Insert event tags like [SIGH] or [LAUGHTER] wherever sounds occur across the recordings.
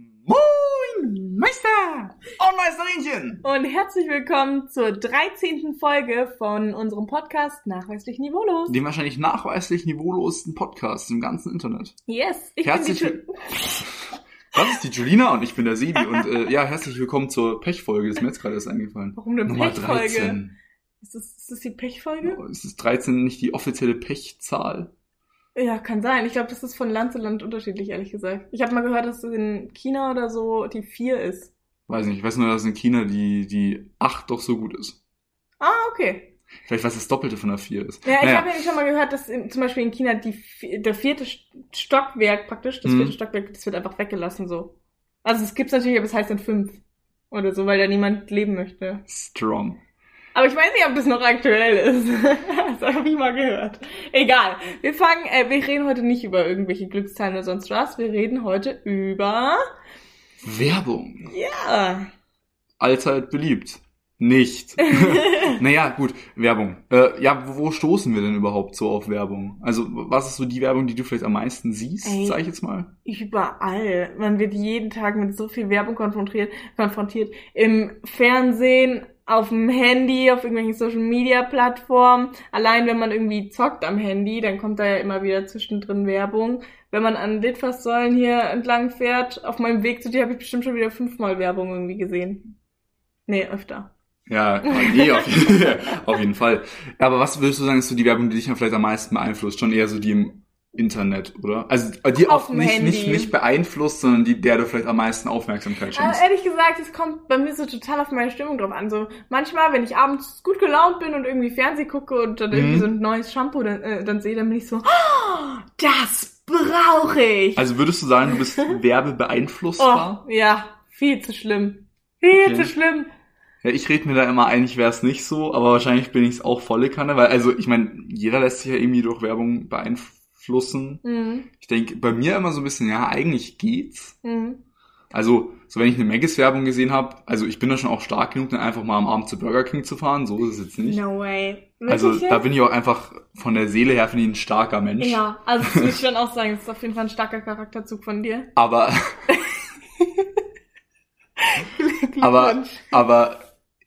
Moin, Meister und Meisterinchen. Und herzlich willkommen zur 13. Folge von unserem Podcast Nachweislich Niveaulos. Dem wahrscheinlich nachweislich niveaulosesten Podcast im ganzen Internet. Yes, ich Herzlich bin die will- Das ist die Julina und ich bin der Sebi und äh, ja, herzlich willkommen zur Pechfolge. Das ist mir jetzt gerade erst eingefallen. Warum eine Nummer Pechfolge? 13. Ist das, ist das die Pechfolge? Ist es 13 nicht die offizielle Pechzahl? Ja, kann sein. Ich glaube, das ist von Land zu Land unterschiedlich, ehrlich gesagt. Ich habe mal gehört, dass es in China oder so die 4 ist. Weiß nicht, ich weiß nur, dass in China die, die 8 doch so gut ist. Ah, okay. Vielleicht was das Doppelte von der 4 ist. Ja, ich Naja. habe ja schon mal gehört, dass in, zum Beispiel in China die, der vierte St- Stockwerk praktisch, das Mhm. vierte Stockwerk, das wird einfach weggelassen so. Also es gibt's natürlich, aber es heißt dann fünf oder so, weil da niemand leben möchte. Strong. Aber ich weiß nicht, ob das noch aktuell ist. [LAUGHS] das habe ich mal gehört. Egal. Wir fangen, äh, wir reden heute nicht über irgendwelche Glückszahlen oder sonst was. Wir reden heute über, Werbung. ja. Allzeit beliebt. Nicht. [LAUGHS] naja, gut, Werbung. Äh, ja, wo, wo stoßen wir denn überhaupt so auf Werbung? Also, was ist so die Werbung, die du vielleicht am meisten siehst, Ey. sag ich jetzt mal? Überall. Man wird jeden Tag mit so viel Werbung konfrontiert, konfrontiert. Im Fernsehen, auf dem Handy, auf irgendwelchen Social Media Plattformen. Allein wenn man irgendwie zockt am Handy, dann kommt da ja immer wieder zwischendrin Werbung. Wenn man an Litfaßsäulen hier entlang fährt, auf meinem Weg zu dir habe ich bestimmt schon wieder fünfmal Werbung irgendwie gesehen. Nee, öfter. Ja, nee, auf, [LAUGHS] auf jeden Fall. Aber was würdest du sagen, ist so die Werbung, die dich dann vielleicht am meisten beeinflusst? Schon eher so die im Internet, oder? Also die Auf auch dem nicht, nicht, Handy. nicht beeinflusst, sondern die, der du vielleicht am meisten Aufmerksamkeit Aber schenkst. ehrlich gesagt, es kommt bei mir so total auf meine Stimmung drauf an. So manchmal, wenn ich abends gut gelaunt bin und irgendwie Fernseh gucke und dann irgendwie Mhm. so ein neues Shampoo dann, äh, dann sehe, dann bin ich so, oh, das brauche ich. Also würdest du sagen, du bist [LAUGHS] werbebeeinflussbar? oh, ja, viel zu schlimm. Viel Okay. zu schlimm. Ja, ich rede mir da immer ein, ich wäre es nicht so, aber wahrscheinlich bin ich es auch volle Kanne, weil, also ich meine, jeder lässt sich ja irgendwie durch Werbung beeinflussen. Mhm. Ich denke, bei mir immer so ein bisschen, ja, eigentlich geht's. Mhm. Also, so wenn ich eine Maggis-Werbung gesehen habe, also ich bin da schon auch stark genug, dann einfach mal am Abend zu Burger King zu fahren, so ist es jetzt nicht. No way. also Wirklich da bin ich auch einfach von der Seele her, finde ich, ein starker Mensch. Ja, also das würde [LAUGHS] ich schon auch sagen, das ist auf jeden Fall ein starker Charakterzug von dir. Aber, [LAUGHS] aber, aber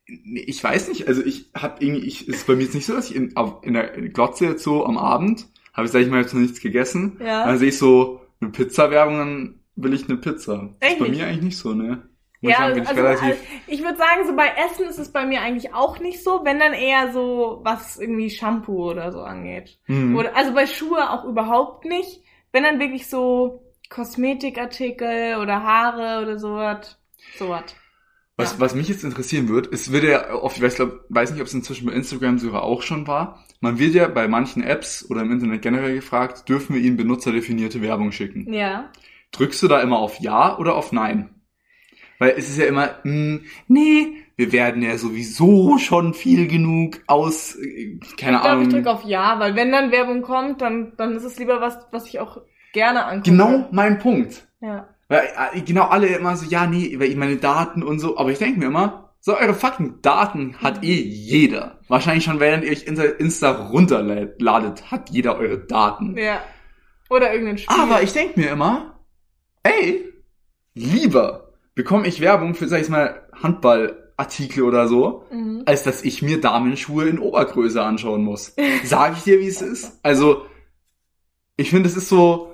ich weiß nicht, also ich habe irgendwie, ich, es ist bei mir jetzt nicht so, dass ich in, auf, in der Glotze jetzt so am Abend, habe ich, sag ich mal, jetzt noch nichts gegessen, Ja. dann sehe ich so eine Pizza-Werbung, dann will ich eine Pizza. Das ist bei Echt? mir eigentlich nicht so, ne? Muss Ja, sagen, also, also ich würde sagen, so bei Essen ist es bei mir eigentlich auch nicht so, wenn dann eher so, was irgendwie Shampoo oder so angeht. Hm. Oder, also bei Schuhe auch überhaupt nicht. Wenn dann wirklich so Kosmetikartikel oder Haare oder sowas. Sowas. Was, Ja. was mich jetzt interessieren wird, es wird ja oft, ich weiß, glaub, weiß nicht, ob es inzwischen bei Instagram sogar auch schon war, man wird ja bei manchen Apps oder im Internet generell gefragt, dürfen wir ihnen benutzerdefinierte Werbung schicken? Ja. Drückst du da immer auf Ja oder auf Nein? Weil es ist ja immer, mh, nee, wir werden ja sowieso schon viel genug aus, äh, keine ich glaube, Ahnung. ich drücke auf Ja, weil wenn dann Werbung kommt, dann, dann ist es lieber was, was ich auch gerne angucke. genau mein Punkt. Ja. Weil äh, genau alle immer so, ja, nee, weil ich meine Daten und so, aber ich denke mir immer, so eure fucking Daten hat eh jeder. Wahrscheinlich schon, während ihr euch Insta, Insta runterladet, hat jeder eure Daten. Ja. Oder irgendein Spiel. Aber ich denke mir immer, ey, lieber bekomme ich Werbung für, sag ich mal, Handballartikel oder so, Mhm. als dass ich mir Damenschuhe in Obergröße anschauen muss. Sag ich dir, wie es ist? Also, ich finde, es ist so,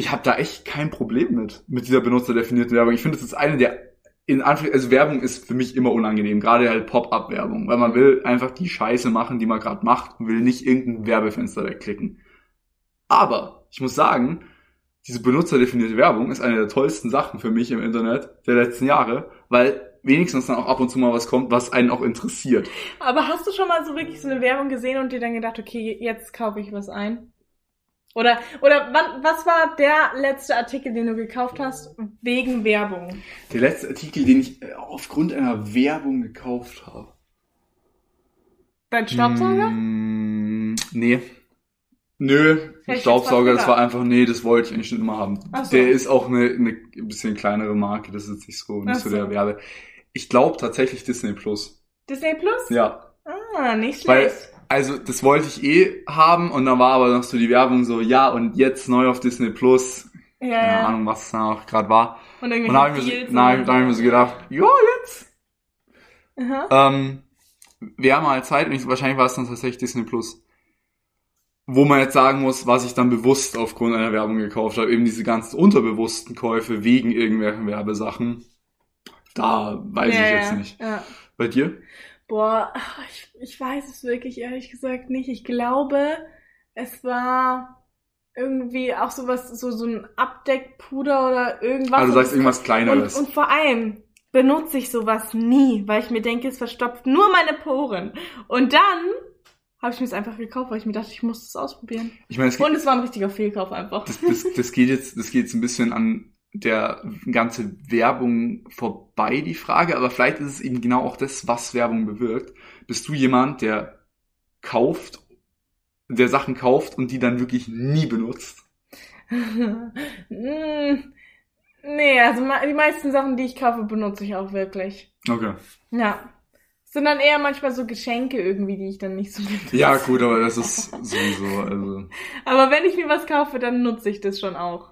ich habe da echt kein Problem mit, mit dieser benutzerdefinierten Werbung. Ich finde, es ist eine der, in Anführungszeichen, also Werbung ist für mich immer unangenehm, gerade halt Pop-up-Werbung, weil man will einfach die Scheiße machen, die man gerade macht und will nicht irgendein Werbefenster wegklicken. Aber, ich muss sagen, diese benutzerdefinierte Werbung ist eine der tollsten Sachen für mich im Internet der letzten Jahre, weil wenigstens dann auch ab und zu mal was kommt, was einen auch interessiert. Aber hast du schon mal so wirklich so eine Werbung gesehen und dir dann gedacht, okay, jetzt kaufe ich was ein? Oder, oder wann, was war der letzte Artikel, den du gekauft hast, wegen Werbung? Der letzte Artikel, den ich äh, aufgrund einer Werbung gekauft habe. Dein Staubsauger? Mm, nee. Nö, jetzt Staubsauger, das war einfach, nee, das wollte ich eigentlich schon immer haben. So. Der ist auch eine, eine ein bisschen kleinere Marke, das ist jetzt nicht so, nicht so so. der Werbe. Ich glaube tatsächlich Disney Plus. Disney Plus? Ja. Ah, nicht Weil, schlecht. Also, das wollte ich eh haben und dann war aber noch so die Werbung so, ja, und jetzt neu auf Disney Plus. Ja, Keine ja. Ahnung, was es da auch gerade war. Und Und da habe ich, mir so- hab ich mir so gedacht, ja, jetzt. Aha. Ähm, wäre mal Zeit, und ich, wahrscheinlich war es dann tatsächlich Disney Plus. Wo man jetzt sagen muss, was ich dann bewusst aufgrund einer Werbung gekauft habe, eben diese ganzen unterbewussten Käufe wegen irgendwelchen Werbesachen. Da weiß Ja, ich jetzt ja, nicht. Bei dir? Boah, ich, ich weiß es wirklich ehrlich gesagt nicht. Ich glaube, es war irgendwie auch sowas, so, so ein Abdeckpuder oder irgendwas. Also du Und sagst irgendwas und, Kleineres. und vor allem benutze ich sowas nie, weil ich mir denke, es verstopft nur meine Poren. Und dann habe ich mir es einfach gekauft, weil ich mir dachte, ich muss es ausprobieren. ich meine, es geht, Und es war ein richtiger Fehlkauf einfach. das, das, das geht jetzt, das geht jetzt ein bisschen an der ganze Werbung vorbei, die Frage, aber vielleicht ist es eben genau auch das, was Werbung bewirkt. Bist du jemand, der kauft, der Sachen kauft und die dann wirklich nie benutzt? [LAUGHS] Nee, also die meisten Sachen, die ich kaufe, benutze ich auch wirklich. Okay. Ja. Es sind dann eher manchmal so Geschenke irgendwie, die ich dann nicht so benutze. Ja, gut, aber das ist sowieso, also. [LAUGHS] Aber wenn ich mir was kaufe, dann nutze ich das schon auch.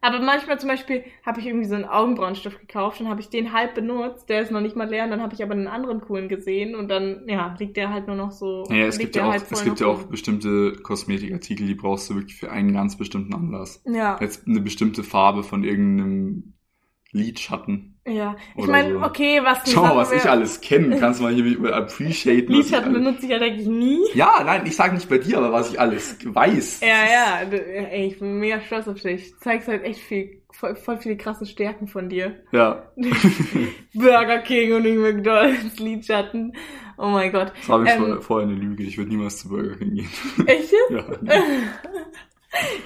Aber manchmal zum Beispiel habe ich irgendwie so einen Augenbrauenstift gekauft und habe ich den halb benutzt, der ist noch nicht mal leer und dann habe ich aber einen anderen coolen gesehen und dann, ja, liegt der halt nur noch so. Naja, es gibt ja auch, halt es gibt ja auch bestimmte Kosmetikartikel, die brauchst du wirklich für einen ganz bestimmten Anlass. Ja, Jetzt eine bestimmte Farbe von irgendeinem Lidschatten. ja. Ich meine, so. okay, was Schau mal, was ich wär- alles kenne. [LAUGHS] Kannst du mal hier appreciaten. ich Lidschatten alles- benutze ich ja eigentlich nie. Ja, nein, ich sage nicht bei dir, aber was ich alles weiß. Ja, ja, ey, ich bin mega stolz auf dich. Du zeigst halt echt viel, voll, voll viele krasse Stärken von dir. Ja, [LAUGHS] Burger King und McDonalds, Lidschatten. Oh mein Gott. das war Ähm, vor- vorher eine Lüge. Ich würde niemals zu Burger King gehen. Echt jetzt? [LAUGHS] Ja,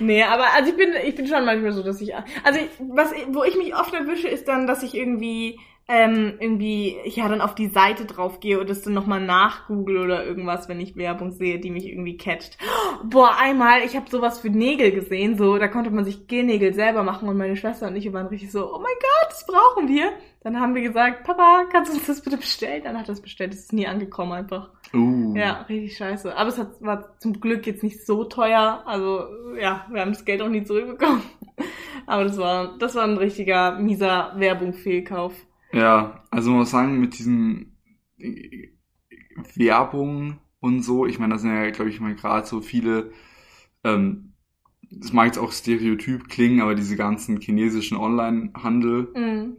Nee, aber also ich bin, ich bin schon manchmal so, dass ich, also ich, was, wo ich mich oft erwische, ist dann, dass ich irgendwie, ähm, irgendwie, ja, dann auf die Seite drauf gehe und das dann nochmal nachgoogle oder irgendwas, wenn ich Werbung sehe, die mich irgendwie catcht. Boah, einmal, ich habe sowas für Nägel gesehen, so, da konnte man sich Gelnägel selber machen und meine Schwester und ich waren richtig so, oh mein Gott, das brauchen wir. Dann haben wir gesagt, Papa, kannst du uns das bitte bestellen? Dann hat er es bestellt, es ist nie angekommen einfach. uh. Ja, richtig scheiße. Aber es hat, war zum Glück jetzt nicht so teuer. Also, ja, wir haben das Geld auch nie zurückbekommen. [LAUGHS] Aber das war, das war ein richtiger mieser Werbung-Fehlkauf. Ja, also man muss sagen, mit diesen äh, Werbung und so, ich meine, da sind ja, glaube ich, mal gerade so viele, ähm, das mag jetzt auch stereotyp klingen, aber diese ganzen chinesischen Online-Handel, Mhm.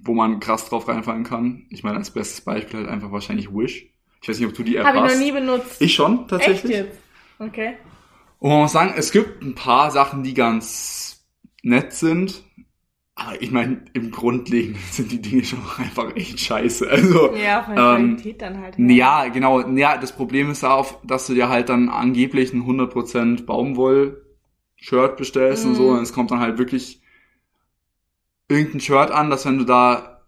wo man krass drauf reinfallen kann. Ich meine, als bestes Beispiel halt einfach wahrscheinlich Wish. Ich weiß nicht, ob du die App Habe ich hast. noch nie benutzt. Ich schon, tatsächlich. Echt jetzt? Okay. Und man muss sagen, es gibt ein paar Sachen, die ganz nett sind. Aber ich meine, im Grundlegenden [LAUGHS] sind die Dinge schon auch einfach echt scheiße. Also, Ja, von der Ähm, Qualität dann halt. ja, genau. Ja, das Problem ist darauf, dass du dir halt dann angeblich ein 100% Baumwoll-Shirt bestellst und so. Mhm. Und es kommt dann halt wirklich irgendein Shirt an, dass wenn du da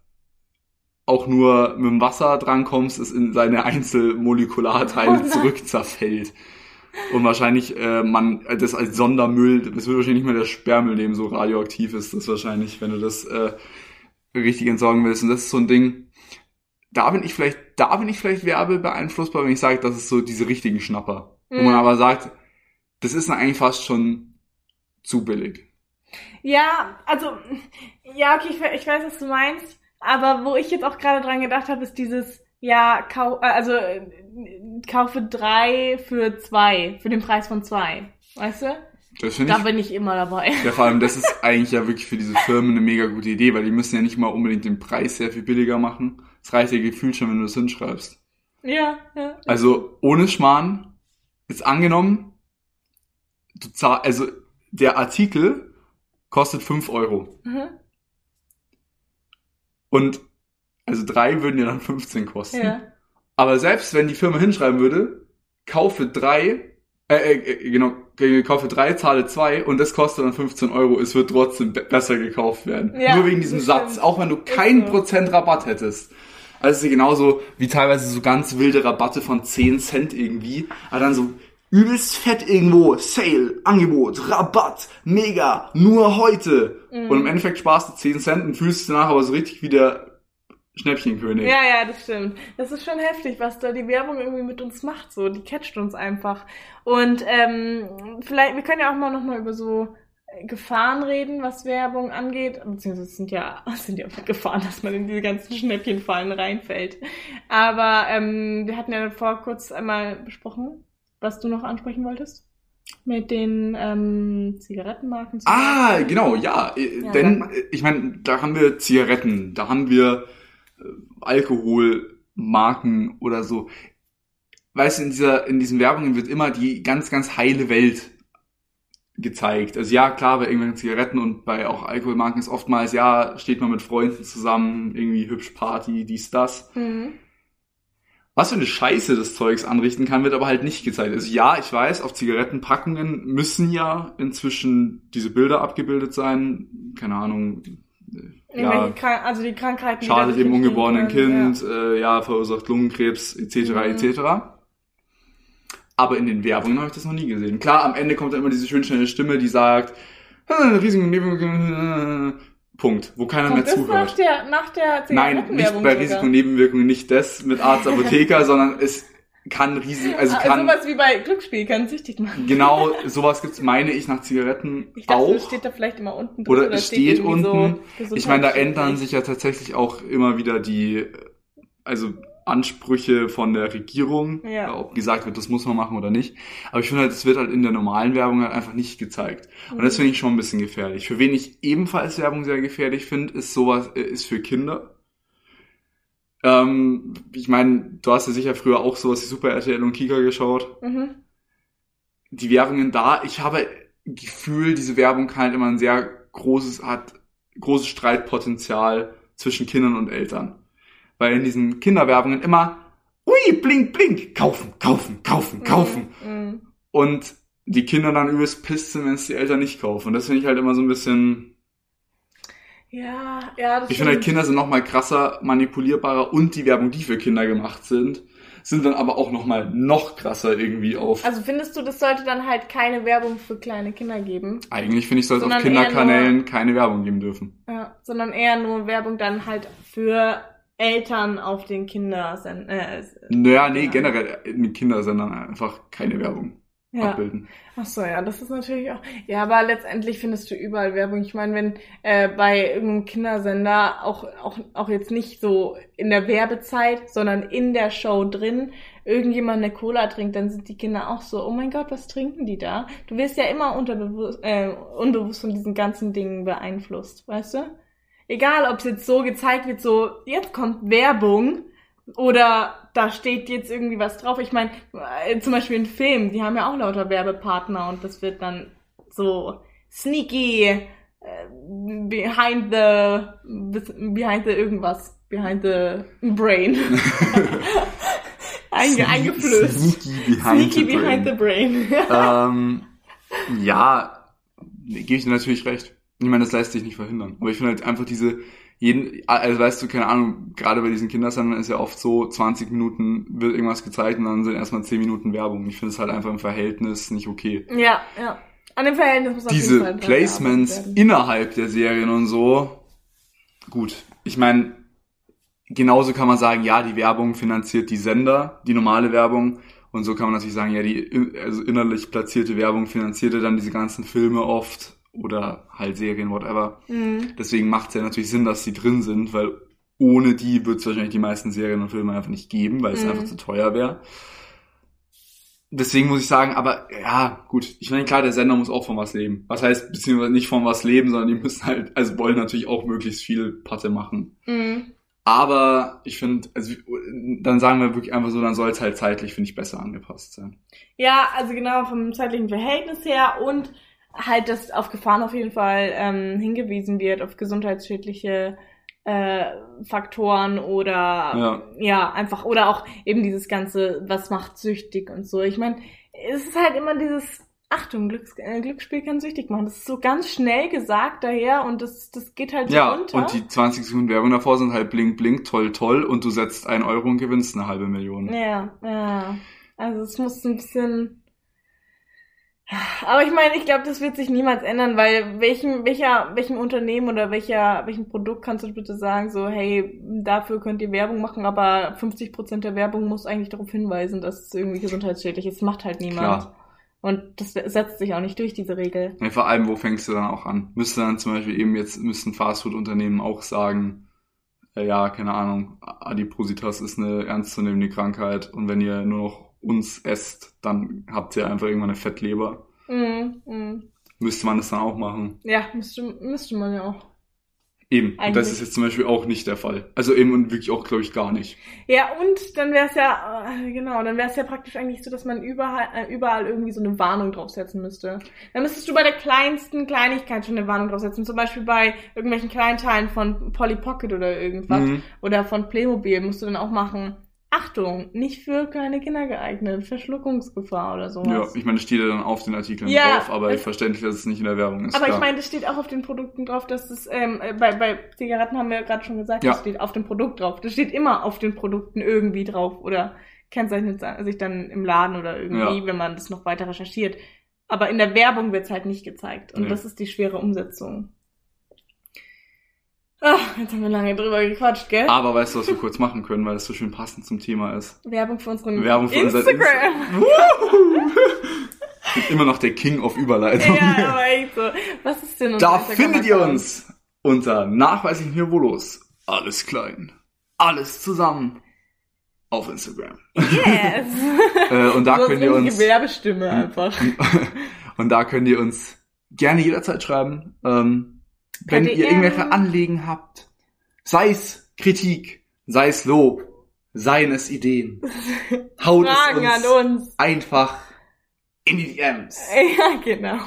auch nur mit dem Wasser drankommst, es in seine Einzelmolekularteile Oh zurückzerfällt. Und wahrscheinlich äh, man äh, das als Sondermüll, das wird wahrscheinlich nicht mehr der Sperrmüll nehmen, so radioaktiv ist das wahrscheinlich, wenn du das äh, richtig entsorgen willst. Und das ist so ein Ding, da bin ich vielleicht, da bin ich vielleicht werbebeeinflussbar, wenn ich sage, das ist so diese richtigen Schnapper. Wo Mhm. man aber sagt, das ist dann eigentlich fast schon zu billig. Ja, also, ja, okay, ich, ich weiß, was du meinst. Aber wo ich jetzt auch gerade dran gedacht habe, ist dieses, ja, kau äh, also äh, kaufe drei für zwei, für den Preis von zwei. Weißt du? Das Da ich. bin ich immer dabei. Ja, vor allem, das ist [LAUGHS] eigentlich ja wirklich für diese Firmen eine mega gute Idee, weil die müssen ja nicht mal unbedingt den Preis sehr viel billiger machen. Es reicht ja gefühlt schon, wenn du das hinschreibst. Ja, ja. Also, ohne Schmarrn, jetzt angenommen, du zahl, also, der Artikel kostet 5 Euro. Mhm. Und, also drei würden ja dann 15 kosten. Ja. Aber selbst wenn die Firma hinschreiben würde, kaufe drei, äh, äh, genau, kaufe drei, zahle zwei und das kostet dann 15 Euro, es wird trotzdem be besser gekauft werden. Ja, Nur wegen diesem Satz, auch wenn du kein so. Prozent Rabatt hättest. Also es ist genauso wie teilweise so ganz wilde Rabatte von 10 Cent irgendwie, aber dann so übelst fett irgendwo, Sale, Angebot, Rabatt, mega, nur heute. Mhm. Und im Endeffekt sparst du 10 Cent und fühlst dich danach aber so richtig wie der Schnäppchenkönig. Ja, ja, das stimmt. Das ist schon heftig, was da die Werbung irgendwie mit uns macht. So, die catcht uns einfach. Und ähm, vielleicht, wir können ja auch mal nochmal über so Gefahren reden, was Werbung angeht. Beziehungsweise es sind ja, [LAUGHS] sind ja Gefahren, dass man in diese ganzen Schnäppchenfallen reinfällt. Aber ähm, wir hatten ja vor kurz einmal besprochen, was du noch ansprechen wolltest. Mit den ähm, Zigarettenmarken. Ah, genau, ja. äh, Ja, denn, äh, ich meine, da haben wir Zigaretten, da haben wir äh, Alkoholmarken oder so. Weißt du, in dieser, in diesen Werbungen wird immer die ganz, ganz heile Welt gezeigt. Also ja, klar, bei irgendwelchen Zigaretten und bei auch Alkoholmarken ist oftmals, ja, steht man mit Freunden zusammen, irgendwie hübsch Party, dies, das. Mhm. Was für eine Scheiße das Zeugs anrichten kann, wird aber halt nicht gezeigt. Also ja, ich weiß, auf Zigarettenpackungen müssen ja inzwischen diese Bilder abgebildet sein. Keine Ahnung. Ja, also die Krankheiten. schadet dem ungeborenen Kind, äh, ja, verursacht Lungenkrebs, etc., Mhm. etc. Aber in den Werbungen habe ich das noch nie gesehen. Klar, am Ende kommt da immer diese schön schnelle Stimme, die sagt, "Äh, Risiken, Nebenwirkungen, Punkt, wo keiner Kommt mehr das nach zuhört. der, nach der Nein, nicht bei sogar? Risiken und Nebenwirkungen, nicht das mit Arzt, [LAUGHS] Apotheker, sondern es kann Risiken, also Ah, kann, sowas wie bei Glücksspiel kann süchtig machen. genau, [LAUGHS] sowas gibt's, meine ich, nach Zigaretten Ich dachte, auch. steht da vielleicht immer unten drin. Oder es steht irgendwie unten. So Ich meine, da ändern sich ja tatsächlich auch immer wieder die, also Ansprüche von der Regierung, Ja. ob gesagt wird, das muss man machen oder nicht. Aber ich finde halt, es wird halt in der normalen Werbung halt einfach nicht gezeigt. Und das Mhm. finde ich schon ein bisschen gefährlich. Für wen ich ebenfalls Werbung sehr gefährlich finde, ist sowas, äh, ist für Kinder. Ähm, ich meine, du hast ja sicher früher auch sowas wie Super RTL und Kika geschaut Mhm. die Werbungen da. Ich habe Gefühl, diese Werbung kann halt immer ein sehr großes, hat großes Streitpotenzial zwischen Kindern und Eltern. Weil in diesen Kinderwerbungen immer, ui, blink, blink, kaufen, kaufen, kaufen, kaufen. Mhm. Und die Kinder dann übelst pisst sind, wenn es die Eltern nicht kaufen. Und das finde ich halt immer so ein bisschen, Ja, ja, das ich finde halt. Kinder sind noch mal krasser manipulierbarer und die Werbung, die für Kinder gemacht sind, sind dann aber auch noch mal noch krasser irgendwie auf. Also findest du, das sollte dann halt keine Werbung für kleine Kinder geben? Eigentlich finde ich, sollte es auf Kinderkanälen keine Werbung geben dürfen. Ja, sondern eher nur Werbung dann halt für Eltern auf den Kindersend äh, Naja, nee, generell mit Kindersendern einfach keine Werbung ja. abbilden. Ach so, ja, das ist natürlich auch. Ja, aber letztendlich findest du überall Werbung. Ich meine, wenn äh, bei irgendeinem Kindersender auch auch auch jetzt nicht so in der Werbezeit, sondern in der Show drin irgendjemand eine Cola trinkt, dann sind die Kinder auch so, oh mein Gott, was trinken die da? Du wirst ja immer unterbewusst, äh, unbewusst von diesen ganzen Dingen beeinflusst, weißt du? Egal, ob es jetzt so gezeigt wird, so jetzt kommt Werbung oder da steht jetzt irgendwie was drauf. Ich meine, äh, zum Beispiel in Filmen, die haben ja auch lauter Werbepartner und das wird dann so sneaky äh, behind the behind the irgendwas, behind the brain. [LAUGHS] Einge, eingeflößt. Sneaky behind Sneaky the behind the brain. brain. [LAUGHS] ähm, ja, gebe ich dir natürlich recht. Ich meine, das lässt sich nicht verhindern. Aber ich finde halt einfach diese, jeden, also weißt du, keine Ahnung, gerade bei diesen Kindersendern ist ja oft so, 20 Minuten wird irgendwas gezeigt und dann sind erstmal 10 Minuten Werbung. Ich finde es halt einfach im Verhältnis nicht okay. ja, ja. An dem Verhältnis muss jeden diese Placements innerhalb der Serien und so, gut. Ich meine, genauso kann man sagen, ja, die Werbung finanziert die Sender, die normale Werbung. Und so kann man natürlich sagen, ja, die also innerlich platzierte Werbung finanzierte dann diese ganzen Filme oft oder halt Serien, whatever. Mhm. Deswegen macht es ja natürlich Sinn, dass die drin sind, weil ohne die wird es wahrscheinlich die meisten Serien und Filme einfach nicht geben, weil es Mhm. einfach zu teuer wäre. Deswegen muss ich sagen, aber ja, gut, ich meine, klar, der Sender muss auch von was leben. Was heißt, beziehungsweise nicht von was leben, sondern die müssen halt, also wollen natürlich auch möglichst viel Patte machen. Mhm. Aber ich finde, also dann sagen wir wirklich einfach so, dann soll es halt zeitlich, finde ich, besser angepasst sein. Ja, also genau vom zeitlichen Verhältnis her und halt, dass auf Gefahren auf jeden Fall ähm, hingewiesen wird, auf gesundheitsschädliche äh, Faktoren oder Ja. ja, einfach, oder auch eben dieses ganze, was macht süchtig und so. Ich meine, es ist halt immer dieses, Achtung, Glücks äh, Glücksspiel kann süchtig machen. Das ist so ganz schnell gesagt daher und das, das geht halt so Ja, unter. und die 20 Sekunden Werbung davor sind halt blink, blink, toll, toll und du setzt einen Euro und gewinnst eine halbe Million. Ja, ja. Also es muss ein bisschen. Aber ich meine, ich glaube, das wird sich niemals ändern, weil welchem, welcher, welchem Unternehmen oder welcher, welchem Produkt kannst du bitte sagen, so, hey, dafür könnt ihr Werbung machen, aber 50% der Werbung muss eigentlich darauf hinweisen, dass es irgendwie gesundheitsschädlich ist. Das macht halt niemand. Klar. Und das setzt sich auch nicht durch, diese Regel. Ja, vor allem, wo fängst du dann auch an? Müsste dann zum Beispiel eben jetzt, müssten Fastfood-Unternehmen auch sagen, äh, ja, keine Ahnung, Adipositas ist eine ernstzunehmende Krankheit und wenn ihr nur noch uns esst, dann habt ihr einfach irgendwann eine Fettleber. Mm, mm. Müsste man das dann auch machen? Ja, müsste, müsste man ja auch. Eben. Und das Eigentlich- ist jetzt zum Beispiel auch nicht der Fall. Also eben und wirklich auch, glaube ich, gar nicht. Ja, und dann wäre es ja, äh, genau, dann wäre es ja praktisch eigentlich so, dass man überall, äh, überall irgendwie so eine Warnung draufsetzen müsste. Dann müsstest du bei der kleinsten Kleinigkeit schon eine Warnung draufsetzen. Zum Beispiel bei irgendwelchen Kleinteilen von Polly Pocket oder irgendwas. Mhm. Oder von Playmobil musst du dann auch machen. Achtung, nicht für kleine Kinder geeignet, Verschluckungsgefahr oder Ja, sowas. ich meine, das steht ja dann auf den Artikeln Ja, drauf, aber es- verständlich, dass es nicht in der Werbung ist. Aber ich klar. meine, das steht auch auf den Produkten drauf, dass es, ähm, äh, bei, bei Zigaretten haben wir ja gerade schon gesagt, Ja. das steht auf dem Produkt drauf. Das steht immer auf den Produkten irgendwie drauf oder kennzeichnet sich dann im Laden oder irgendwie, Ja. wenn man das noch weiter recherchiert. Aber in der Werbung wird es halt nicht gezeigt. Und Nee. das ist die schwere Umsetzung. Ach, jetzt haben wir lange drüber gequatscht, gell? Aber weißt du, was wir kurz machen können, weil das so schön passend zum Thema ist? Werbung für unseren Werbung für Instagram. Bin immer noch der King of Überleitung. ja, aber echt so. Was ist denn unser Da findet ihr uns unter nachweislich Niveaulos. Alles klein. Alles zusammen. Auf Instagram. Yes. [LAUGHS] Äh, und da so könnt ihr uns, Gewerbestimme einfach. [LAUGHS] und da könnt ihr uns gerne jederzeit schreiben, ähm, wenn ihr irgendwelche Anliegen habt. Sei es Kritik, sei es Lob, seien es Ideen. [LAUGHS] Haut Fragen es uns uns. einfach in die DMs. [LAUGHS] Ja, genau.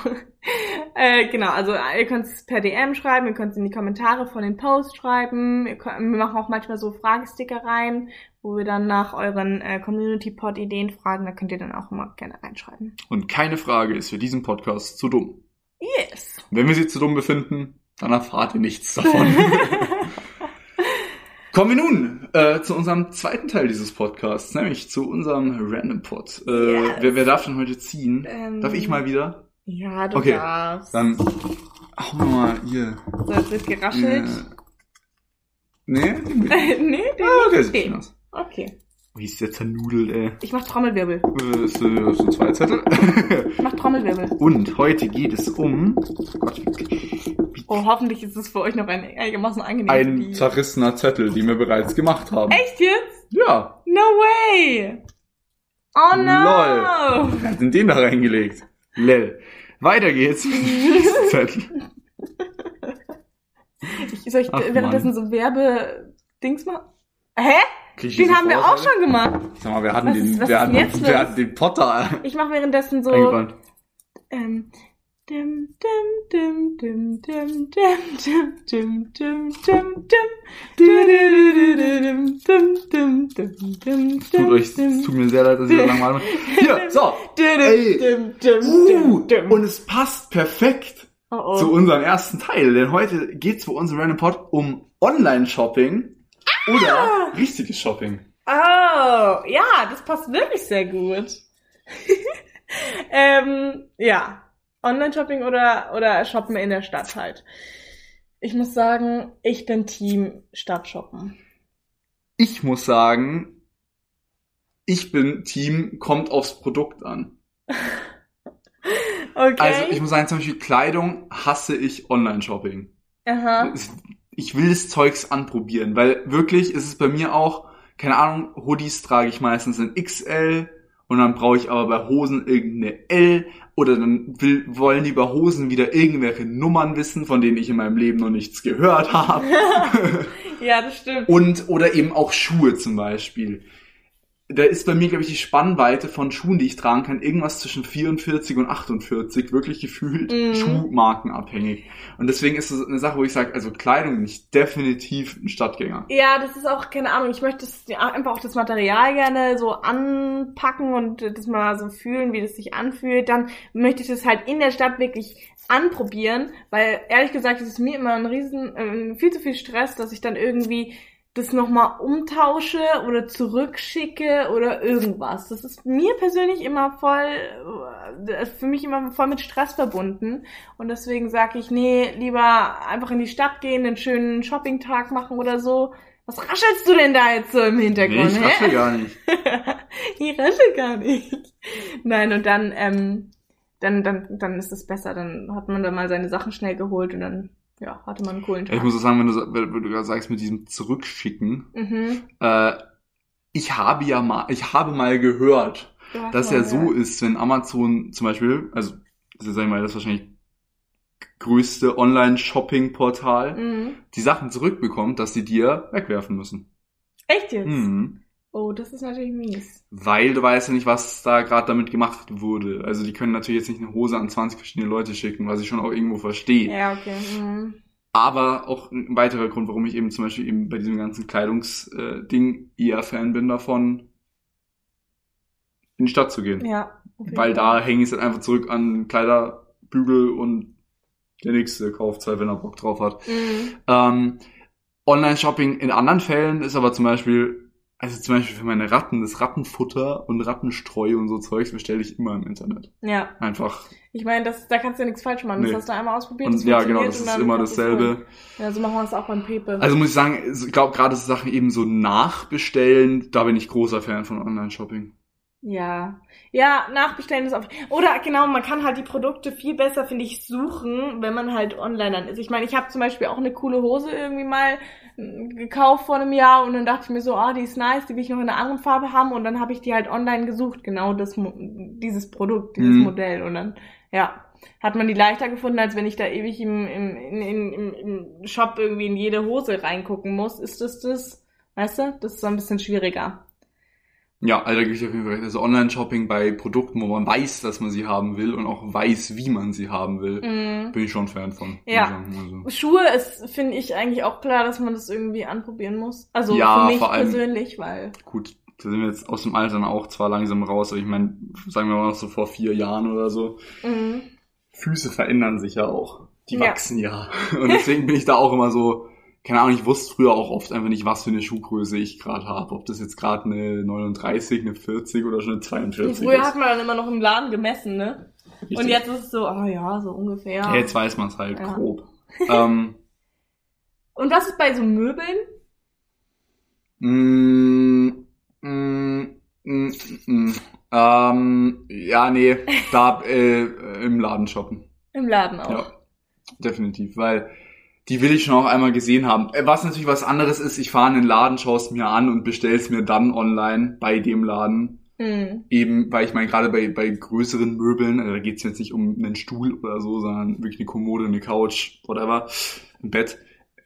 Äh, genau, also ihr könnt es per DM schreiben, ihr könnt es in die Kommentare von den Posts schreiben. Könnt, wir machen auch manchmal so Fragesticker rein, wo wir dann nach euren äh, Community-Pod-Ideen fragen. Da könnt ihr dann auch immer gerne reinschreiben. Und keine Frage ist für diesen Podcast zu dumm. Yes. Wenn wir sie zu dumm befinden, dann erfahrt ihr nichts davon. [LAUGHS] Kommen wir nun äh, zu unserem zweiten Teil dieses Podcasts, nämlich zu unserem Random Pod. Äh, Yes. wer, wer darf denn heute ziehen? Ähm, Darf ich mal wieder? Ja, du Okay, darfst. Dann hau mir mal hier. So, jetzt wird geraschelt. Äh, nee? [LAUGHS] nee, der Ah, der ist sieht schön okay. aus. Okay. Wie ist der zernudelt, ey? Ich mach Trommelwirbel. Äh, ist, äh, das sind zwei Zettel. Ich mach Trommelwirbel. Und heute geht es um Gott, Oh, hoffentlich ist es für euch noch ein einigermaßen angenehm. ein Die- zerrissener Zettel, den wir bereits gemacht haben. Echt jetzt? Ja. No way! Oh no! Lol. Wer hat denn den da reingelegt? Lel. Weiter geht's mit dem nächsten Zettel. Ich, soll ich Ach, währenddessen so Werbe-Dings machen? Hä? Den haben wir auch schon gemacht. Sag mal, wir hatten Was den, ist- wir hatten, wir hatten den Potter Ich mache währenddessen so. Ähm, dim, dim, dim, dim, dim, dim, dim, dim, dim, dim, dim, dim, Tut euch, es tut mir sehr leid, dass ich so lange mal. Hier, so. Ey. Uh, und es passt perfekt Oh, zu oh. unserem ersten Teil, denn heute geht's für unseren Random Pod um Online-Shopping oder richtiges Shopping. Oh, ja, das passt wirklich sehr gut. ähm, ja. Online-Shopping oder, oder Shoppen in der Stadt halt. Ich muss sagen, ich bin Team Stadtshoppen. Ich muss sagen, ich bin Team, kommt aufs Produkt an. [LAUGHS] Okay. Also ich muss sagen, zum Beispiel Kleidung hasse ich Online-Shopping. Aha. Ich will das Zeugs anprobieren, weil wirklich ist es bei mir auch, keine Ahnung, Hoodies trage ich meistens in XL und dann brauche ich aber bei Hosen irgendeine L oder dann will, wollen die bei Hosen wieder irgendwelche Nummern wissen, von denen ich in meinem Leben noch nichts gehört habe. [LAUGHS] Ja, das stimmt. Und, oder eben auch Schuhe zum Beispiel. Da ist bei mir, glaube ich, die Spannweite von Schuhen, die ich tragen kann, irgendwas zwischen 44 und 48, wirklich gefühlt Mhm. schuhmarkenabhängig. Und deswegen ist es eine Sache, wo ich sage, also Kleidung bin ich definitiv ein Stadtgänger. Ja, das ist auch, keine Ahnung, ich möchte das, einfach auch das Material gerne so anpacken und das mal so fühlen, wie das sich anfühlt. Dann möchte ich das halt in der Stadt wirklich anprobieren, weil ehrlich gesagt ist es mir immer ein riesen, äh, viel zu viel Stress, dass ich dann irgendwie das nochmal umtausche oder zurückschicke oder irgendwas. Das ist mir persönlich immer voll, äh, für mich immer voll mit Stress verbunden. Und deswegen sage ich, nee, lieber einfach in die Stadt gehen, einen schönen Shoppingtag machen oder so. Was raschelst du denn da jetzt so im Hintergrund? Nee, ich hä? raschel gar nicht. [LAUGHS] ich raschel gar nicht. Nein, und dann, ähm, dann, dann, dann ist es besser. Dann hat man da mal seine Sachen schnell geholt und dann, ja, hatte man einen coolen Tag. Ich muss auch sagen, wenn du, wenn du gerade sagst mit diesem Zurückschicken, mhm. äh, ich habe ja mal, ich habe mal gehört, dass ja so ist, wenn Amazon zum Beispiel, also das ist, sag ich mal, das wahrscheinlich größte Online-Shopping-Portal, Mhm. die Sachen zurückbekommt, dass sie dir wegwerfen müssen. Echt jetzt? Mhm. Oh, das ist natürlich mies. Weil du weißt ja nicht, was da gerade damit gemacht wurde. Also die können natürlich jetzt nicht eine Hose an 20 verschiedene Leute schicken, was ich schon auch irgendwo verstehe. Ja, okay. Mhm. Aber auch ein weiterer Grund, warum ich eben zum Beispiel eben bei diesem ganzen Kleidungsding eher Fan bin davon, in die Stadt zu gehen. Ja. jeden Weil da hänge ich es halt einfach zurück an Kleiderbügel und der nächste kauft halt, wenn er Bock drauf hat. Mhm. Ähm, Online-Shopping in anderen Fällen ist aber zum Beispiel, also zum Beispiel für meine Ratten, das Rattenfutter und Rattenstreu und so Zeugs bestelle ich immer im Internet. Ja. Einfach. Ich meine, das, da kannst du ja nichts falsch machen. Nee. Das hast du einmal ausprobiert. Und das ja, genau, das ist immer dasselbe. Ja, so machen wir es auch beim Pepe. Also muss ich sagen, ich glaube gerade so Sachen eben so nachbestellen, da bin ich großer Fan von Online-Shopping. Ja. Ja, nachbestellen ist auch. Oder genau, man kann halt die Produkte viel besser, finde ich, suchen, wenn man halt online dann ist. Ich meine, ich habe zum Beispiel auch eine coole Hose irgendwie mal mm, gekauft vor einem Jahr und dann dachte ich mir so, ah, die ist nice, die will ich noch in einer anderen Farbe haben und dann habe ich die halt online gesucht, genau das dieses Produkt, dieses Mhm. Modell und dann, ja, hat man die leichter gefunden, als wenn ich da ewig im, im, in, im, im Shop irgendwie in jede Hose reingucken muss. Ist das das? Weißt du? Das ist so ein bisschen schwieriger. Ja, also da gebe ich auf jeden Fall recht. Also Online-Shopping bei Produkten, wo man weiß, dass man sie haben will und auch weiß, wie man sie haben will, Mhm. bin ich schon Fan von. Ja. Also. Schuhe ist, finde ich, eigentlich auch klar, dass man das irgendwie anprobieren muss. Also Ja, für mich vor allem- persönlich, weil. Gut, da sind wir jetzt aus dem Alter dann auch zwar langsam raus, aber ich meine, sagen wir mal noch so vor vier Jahren oder so, Mhm. Füße verändern sich ja auch. Die Ja. wachsen ja. [LAUGHS] Und deswegen bin ich da auch immer so, keine Ahnung, ich wusste früher auch oft einfach nicht, was für eine Schuhgröße ich gerade habe. Ob das jetzt gerade eine 39, eine 40 oder schon eine 42 Früher ist. hat man dann immer noch im Laden gemessen, ne? Richtig. Und jetzt ist es so, ah ja, so ungefähr. Ja, jetzt weiß man es halt Ja. grob. [LAUGHS] ähm, Und was ist bei so Möbeln? mm, mm, mm, mm, ähm, ja, nee, da äh, im Laden shoppen. Im Laden auch. Ja, definitiv, weil die will ich schon auch einmal gesehen haben. Äh, Was natürlich was anderes ist, ich fahre in den Laden, schaue es mir an und bestelle es mir dann online bei dem Laden. Mhm. Eben, weil ich meine, gerade bei, bei größeren Möbeln, also da geht's jetzt nicht um einen Stuhl oder so, sondern wirklich eine Kommode, eine Couch, whatever, ein Bett,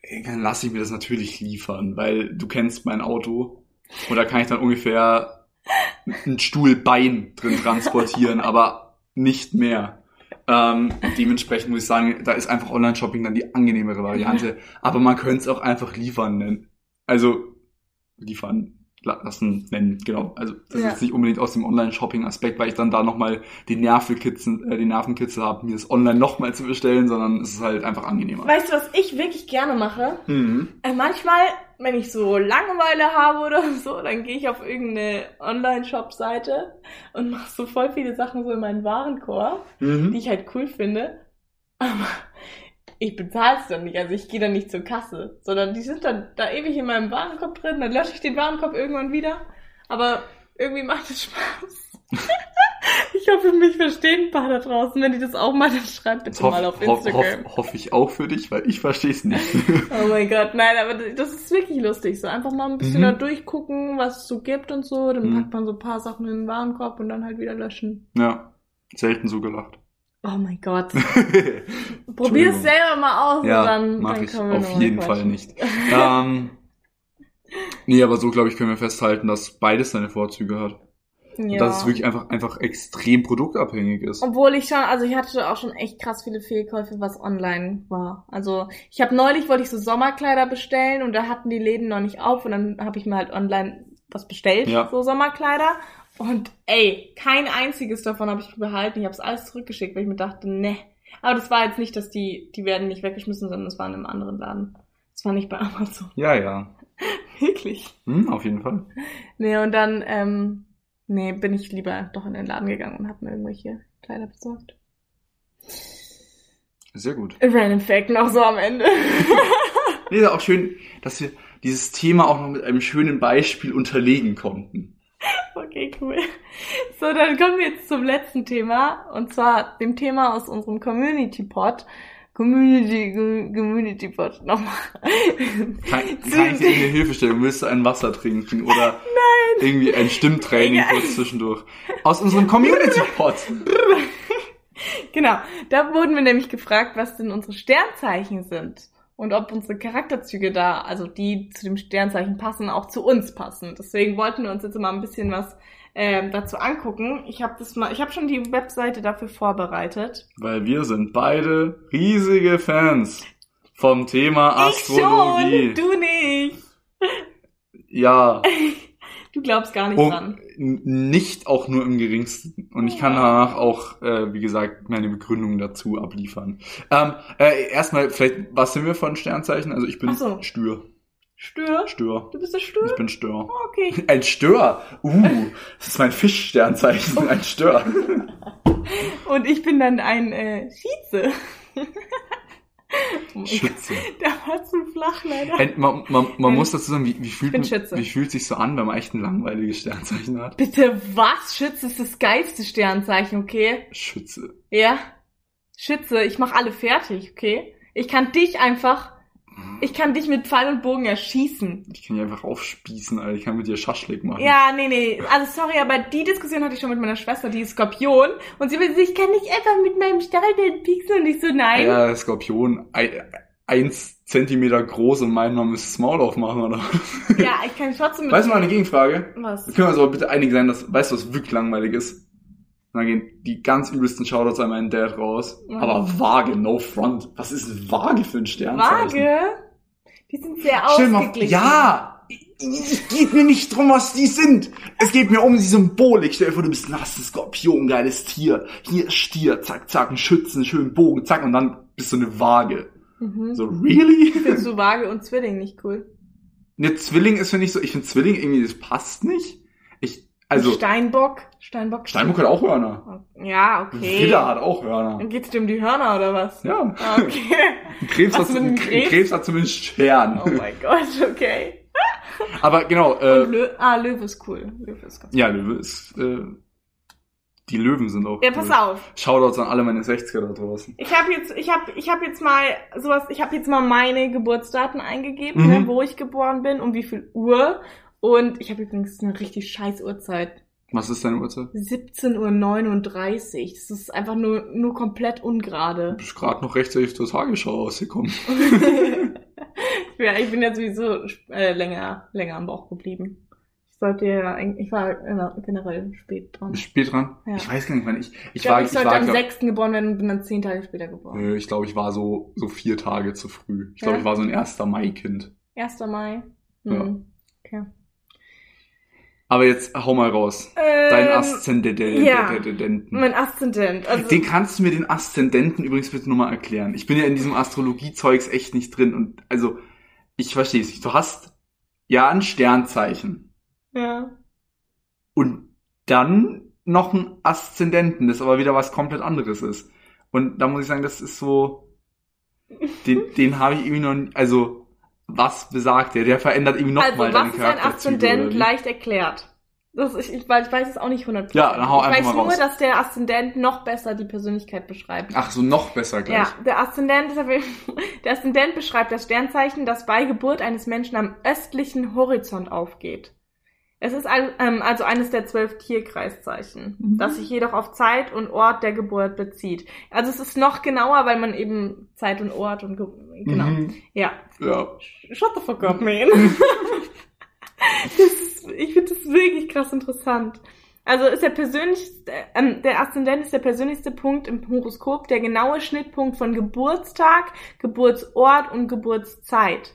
äh, dann lasse ich mir das natürlich liefern, weil du kennst mein Auto und da kann ich dann ungefähr [LAUGHS] ein Stuhlbein drin transportieren, aber nicht mehr. Ähm, dementsprechend muss ich sagen, da ist einfach Online-Shopping dann die angenehmere Variante. Aber man könnte es auch einfach liefern nennen. Also liefern lassen nennen, genau. Also das Ja. ist nicht unbedingt aus dem Online-Shopping-Aspekt, weil ich dann da nochmal den Nervenkitzel, äh, den Nervenkitzel habe, mir das online nochmal zu bestellen, sondern es ist halt einfach angenehmer. Weißt du, was ich wirklich gerne mache? Mhm. Äh, manchmal, wenn ich so Langeweile habe oder [LAUGHS] so, dann gehe ich auf irgendeine Online-Shop-Seite und mache so voll viele Sachen so in meinen Warenkorb. die Mhm. ich halt cool finde. Aber ich bezahle es dann nicht. Also ich gehe dann nicht zur Kasse, sondern die sind dann da ewig in meinem Warenkorb drin. Dann lösche ich den Warenkorb irgendwann wieder. Aber irgendwie macht es Spaß. [LAUGHS] ich hoffe, mich verstehen ein paar da draußen. Wenn die das auch mal, dann schreibt bitte Hoff, mal auf hoff, Instagram. hoff, hoffe ich auch für dich, weil ich verstehe es nicht. [LAUGHS] Oh mein Gott, nein, aber das ist wirklich lustig. So einfach mal ein bisschen Mhm. da durchgucken, was es so gibt und so. Dann Mhm. packt man so ein paar Sachen in den Warenkorb und dann halt wieder löschen. ja, selten so gelacht. Oh mein Gott. [LAUGHS] Probier es selber mal aus Ja, und dann, mach dann ich auf jeden. Fall nicht. ähm, nee, aber so glaube ich können wir festhalten, dass beides seine Vorzüge hat. Und Ja. dass es wirklich einfach, einfach extrem produktabhängig ist. Obwohl ich schon, also ich hatte auch schon echt krass viele Fehlkäufe, was online war. Also ich habe neulich wollte ich so Sommerkleider bestellen und da hatten die Läden noch nicht auf und dann habe ich mir halt online was bestellt, Ja. so Sommerkleider. Und ey, kein einziges davon habe ich behalten. Ich habe es alles zurückgeschickt, weil ich mir dachte, ne. Aber das war jetzt nicht, dass die, die werden nicht weggeschmissen, sondern es war in einem anderen Laden. Das war nicht bei Amazon. Ja, ja. [LAUGHS] Wirklich. Hm, auf jeden Fall. Nee, und dann, ähm, nee, bin ich lieber doch in den Laden gegangen und habe mir irgendwelche Kleider besorgt. Sehr gut. Random Fact noch so am Ende. [LAUGHS] Nee, ist auch schön, dass wir dieses Thema auch noch mit einem schönen Beispiel unterlegen konnten. Okay, cool. [LAUGHS] So, dann kommen wir jetzt zum letzten Thema. Und zwar dem Thema aus unserem Community Pod. Community, Community Pod. Nochmal. Kann, [LAUGHS] kann ich dir eine Hilfestellung? Willst du ein Wasser trinken oder [LAUGHS] irgendwie ein Stimmtraining kurz zwischendurch? Aus unserem Community Pod. Genau, da wurden wir nämlich gefragt, was denn unsere Sternzeichen sind. Und ob unsere Charakterzüge da, also die zu dem Sternzeichen passen, auch zu uns passen. Deswegen wollten wir uns jetzt mal ein bisschen was ähm, dazu angucken. Ich habe das mal, ich habe schon die Webseite dafür vorbereitet. Weil wir sind beide riesige Fans vom Thema Ich Astrologie. schon, du nicht. Ja, [LAUGHS] Du glaubst gar nicht um, dran. n- nicht auch nur im geringsten. Und ich kann danach auch, äh, wie gesagt, meine Begründung dazu abliefern. Ähm, äh, erstmal, vielleicht, was sind wir von Sternzeichen? Also ich bin so. Stör. Stör? Stör. Du bist der Ich Stör? bin Stör. Oh, okay. [LAUGHS] Ein Stör. Uh, das ist mein Fischsternzeichen. Ein Stör. [LAUGHS] Und ich bin dann ein äh, Schieze. [LAUGHS] Schütze. der war zu flach leider. Ein, man man, man muss dazu sagen, wie, wie, fühlt, man- wie fühlt sich so an, wenn man echt ein langweiliges Sternzeichen hat? Bitte was? Schütze ist das geilste Sternzeichen, okay? Schütze. Ja. Schütze, ich mach alle fertig, okay? Ich kann dich einfach, ich kann dich mit Pfeil und Bogen erschießen. Ich kann die einfach aufspießen, Alter. Ich kann mit dir Schaschlik machen. Ja, nee, nee. Also sorry, aber die Diskussion hatte ich schon mit meiner Schwester, die ist Skorpion. Und sie will, ich kann dich einfach mit meinem Stachelbild pieksen. Und ich so, nein. Ja, Skorpion, ein, eins Zentimeter groß und meinen, man müsste das Maul aufmachen, oder? Ja, ich kann trotzdem mit... Weißt du mal eine Gegenfrage? Was? Wir können uns aber bitte einig sein, dass, weißt du, was wirklich langweilig ist? Und dann gehen die ganz übelsten Shoutouts an meinen Dad raus. Mhm. Aber vage, no front. Was ist vage für ein Sternzeichen? Vage? Die sind sehr Stell dir mal, ausgeglichen. ja! Es geht mir nicht drum, was die sind. Es geht mir um die Symbolik. Stell dir vor, du bist ein nasses Skorpion, geiles Tier. Hier Stier, zack, zack, ein Schützen, schönen Bogen, zack, und dann bist du eine Waage. Mhm. So, really? Findest du Waage und Zwilling nicht cool? Ne, Zwilling ist für mich so, ich finde Zwilling irgendwie, das passt nicht. Also, Steinbock? Steinbock? Steinbock hat auch Hörner. Ja, okay. Widder hat auch Hörner. Dann geht's dir um die Hörner oder was? Ja. Ah, okay. [LAUGHS] Ein Krebs, hat, mit dem ein Krebs? Krebs? hat zumindest Stern. Oh mein Gott, okay. [LAUGHS] Aber genau, äh, Lö ah, Löwe ist cool. Löwe ist ganz ja, Löwe ist, äh, die Löwen sind auch Ja, cool. pass auf. Shoutouts an alle meine 60er da draußen. Ich habe jetzt, ich habe, ich habe jetzt mal sowas. Ich habe jetzt mal meine Geburtsdaten eingegeben, Mhm. ne, wo ich geboren bin, um wie viel Uhr. Und ich habe übrigens eine richtig scheiß Uhrzeit. Was ist deine Uhrzeit? 17.39 Uhr. Das ist einfach nur, nur komplett ungerade. Du bist gerade noch rechtzeitig zur Tagesschau rausgekommen. [LAUGHS] ja, ich bin ja sowieso äh, länger, länger am Bauch geblieben. Ich sollte ja, eigentlich- ich war äh, generell spät dran. Spät dran? Ja. Ich weiß gar nicht, wann ich, ich, Ich, glaube, war, ich ich sollte war, am glaub, 6. geboren werden und bin dann 10 Tage später geboren. Nö, ich glaube, ich war so, so vier Tage zu früh. Ich glaube, Ja? ich war so ein 1. Mai-Kind. 1. Mai. Ja. Hm. Okay. Aber jetzt hau mal raus. Ähm, Dein Aszendenten. ja. Mein Aszendent. Also, Den kannst du mir den Aszendenten übrigens bitte nochmal erklären. Ich bin ja in diesem Astrologie-Zeugs echt nicht drin und also, ich verstehe es nicht. Du hast ja ein Sternzeichen ja. und dann noch ein Aszendenten, das aber wieder was komplett anderes ist. Und da muss ich sagen, das ist so, den, den habe ich irgendwie noch, nie- also, was besagt der? Der verändert irgendwie Also, nochmal deine was ist ein. Aszendent? Leicht erklärt. Das ist, ich, weil ich weiß es auch nicht 100%. Ja, dann hau ich einfach weiß mal nur, raus. dass der Aszendent noch besser die Persönlichkeit beschreibt. Ach so, noch besser gleich. Ja, der Aszendent, [LAUGHS] der Aszendent beschreibt das Sternzeichen, das bei Geburt eines Menschen am östlichen Horizont aufgeht. Es ist al- ähm, also eines der zwölf Tierkreiszeichen, Mhm. das sich jedoch auf Zeit und Ort der Geburt bezieht. Also es ist noch genauer, weil man eben Zeit und Ort und Ge genau. Mhm. Ja. Ja. Shut the fuck up, man. [LAUGHS] das ist, ich finde das wirklich krass interessant. Also ist der persönlichste, ähm, der Aszendent ist der persönlichste Punkt im Horoskop, der genaue Schnittpunkt von Geburtstag, Geburtsort und Geburtszeit.